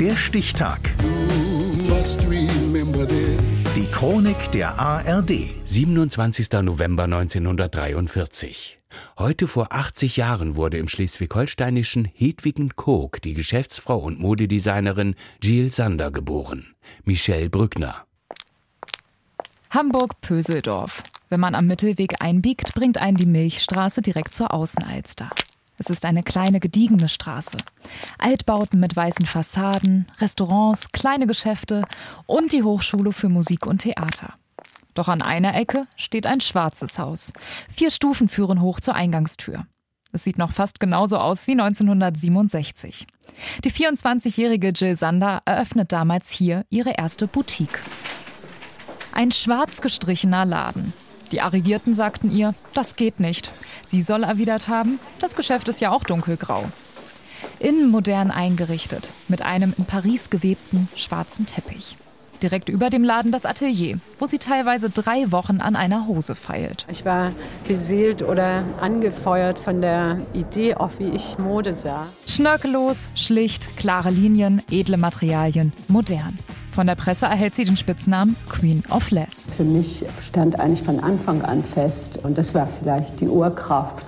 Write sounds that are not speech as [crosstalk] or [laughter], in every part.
Der Stichtag. Die Chronik der ARD. 27. November 1943. Heute vor 80 Jahren wurde im schleswig-holsteinischen Hedwigen Koog die Geschäftsfrau und Modedesignerin Jill Sander geboren. Michelle Brückner. Hamburg-Pöseldorf. Wenn man am Mittelweg einbiegt, bringt einen die Milchstraße direkt zur Außenalster. Es ist eine kleine, gediegene Straße. Altbauten mit weißen Fassaden, Restaurants, kleine Geschäfte und die Hochschule für Musik und Theater. Doch an einer Ecke steht ein schwarzes Haus. Vier Stufen führen hoch zur Eingangstür. Es sieht noch fast genauso aus wie 1967. Die 24-jährige Jill Sander eröffnet damals hier ihre erste Boutique. Ein schwarz gestrichener Laden. Die Arrivierten sagten ihr, das geht nicht. Sie soll erwidert haben, das Geschäft ist ja auch dunkelgrau. Innen modern eingerichtet, mit einem in Paris gewebten schwarzen Teppich. Direkt über dem Laden das Atelier, wo sie teilweise drei Wochen an einer Hose feilt. Ich war beseelt oder angefeuert von der Idee, auch wie ich Mode sah. Schnörkellos, schlicht, klare Linien, edle Materialien, modern. Von der Presse erhält sie den Spitznamen Queen of Less. Für mich stand eigentlich von Anfang an fest, und das war vielleicht die Urkraft,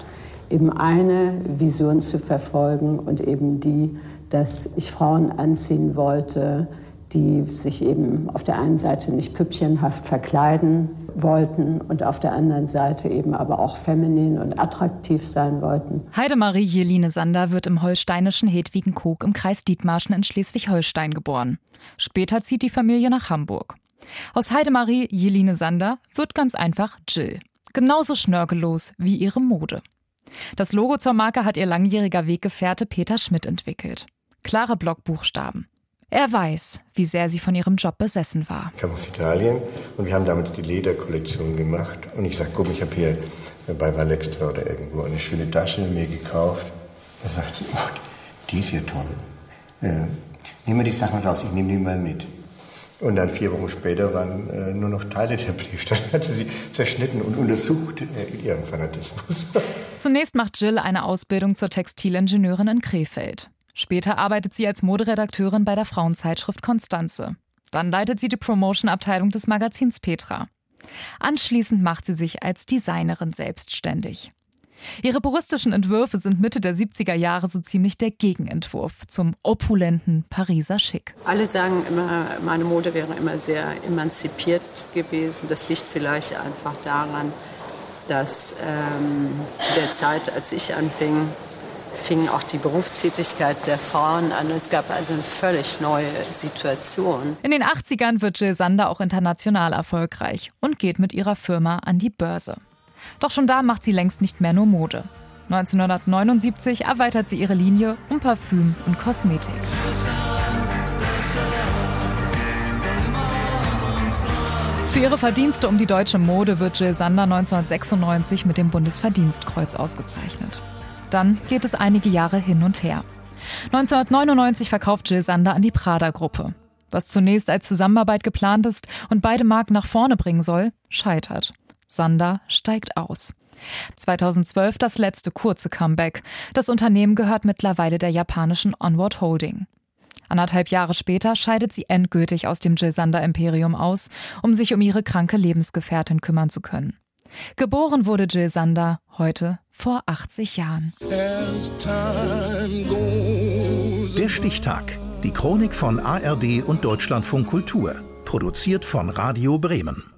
eben eine Vision zu verfolgen und eben die, dass ich Frauen anziehen wollte, die sich eben auf der einen Seite nicht püppchenhaft verkleiden wollten und auf der anderen Seite eben aber auch feminin und attraktiv sein wollten. Heidemarie Jeline Sander wird im holsteinischen Hedwigen-Koog im Kreis Dietmarschen in Schleswig-Holstein geboren. Später zieht die Familie nach Hamburg. Aus Heidemarie Jeline Sander wird ganz einfach Jill. Genauso schnörkellos wie ihre Mode. Das Logo zur Marke hat ihr langjähriger Weggefährte Peter Schmidt entwickelt. Klare Blockbuchstaben. Er weiß, wie sehr sie von ihrem Job besessen war. Ich kam aus Italien und wir haben damals die Lederkollektion gemacht. Und ich sage, guck, ich habe hier bei Valextra oder irgendwo eine schöne Tasche mir gekauft. Da sagt sie, oh, die ist ja toll. Äh, nehmen wir die Sachen raus, ich nehme die mal mit. Und dann vier Wochen später waren äh, nur noch Teile der Brief. [laughs] Dann hat sie sie zerschnitten und untersucht äh, ihren Fanatismus. [laughs] Zunächst macht Jill eine Ausbildung zur Textilingenieurin in Krefeld. Später arbeitet sie als Moderedakteurin bei der Frauenzeitschrift Konstanze. Dann leitet sie die Promotion-Abteilung des Magazins Petra. Anschließend macht sie sich als Designerin selbstständig. Ihre puristischen Entwürfe sind Mitte der 70er Jahre so ziemlich der Gegenentwurf zum opulenten Pariser Schick. Alle sagen immer, meine Mode wäre immer sehr emanzipiert gewesen. Das liegt vielleicht einfach daran, dass ähm, zu der Zeit, als ich anfing, fing auch die Berufstätigkeit der Frauen an. Es gab also eine völlig neue Situation. In den 80ern wird Jill Sander auch international erfolgreich und geht mit ihrer Firma an die Börse. Doch schon da macht sie längst nicht mehr nur Mode. 1979 erweitert sie ihre Linie um Parfüm und Kosmetik. Für ihre Verdienste um die deutsche Mode wird Jill Sander 1996 mit dem Bundesverdienstkreuz ausgezeichnet. Dann geht es einige Jahre hin und her. 1999 verkauft Jill Sander an die Prada-Gruppe. Was zunächst als Zusammenarbeit geplant ist und beide Marken nach vorne bringen soll, scheitert. Sander steigt aus. 2012 das letzte kurze Comeback. Das Unternehmen gehört mittlerweile der japanischen Onward Holding. Anderthalb Jahre später scheidet sie endgültig aus dem Jill Sander Imperium aus, um sich um ihre kranke Lebensgefährtin kümmern zu können. Geboren wurde Jill Sander heute vor 80 Jahren. Der Stichtag. Die Chronik von ARD und Deutschlandfunk Kultur. Produziert von Radio Bremen.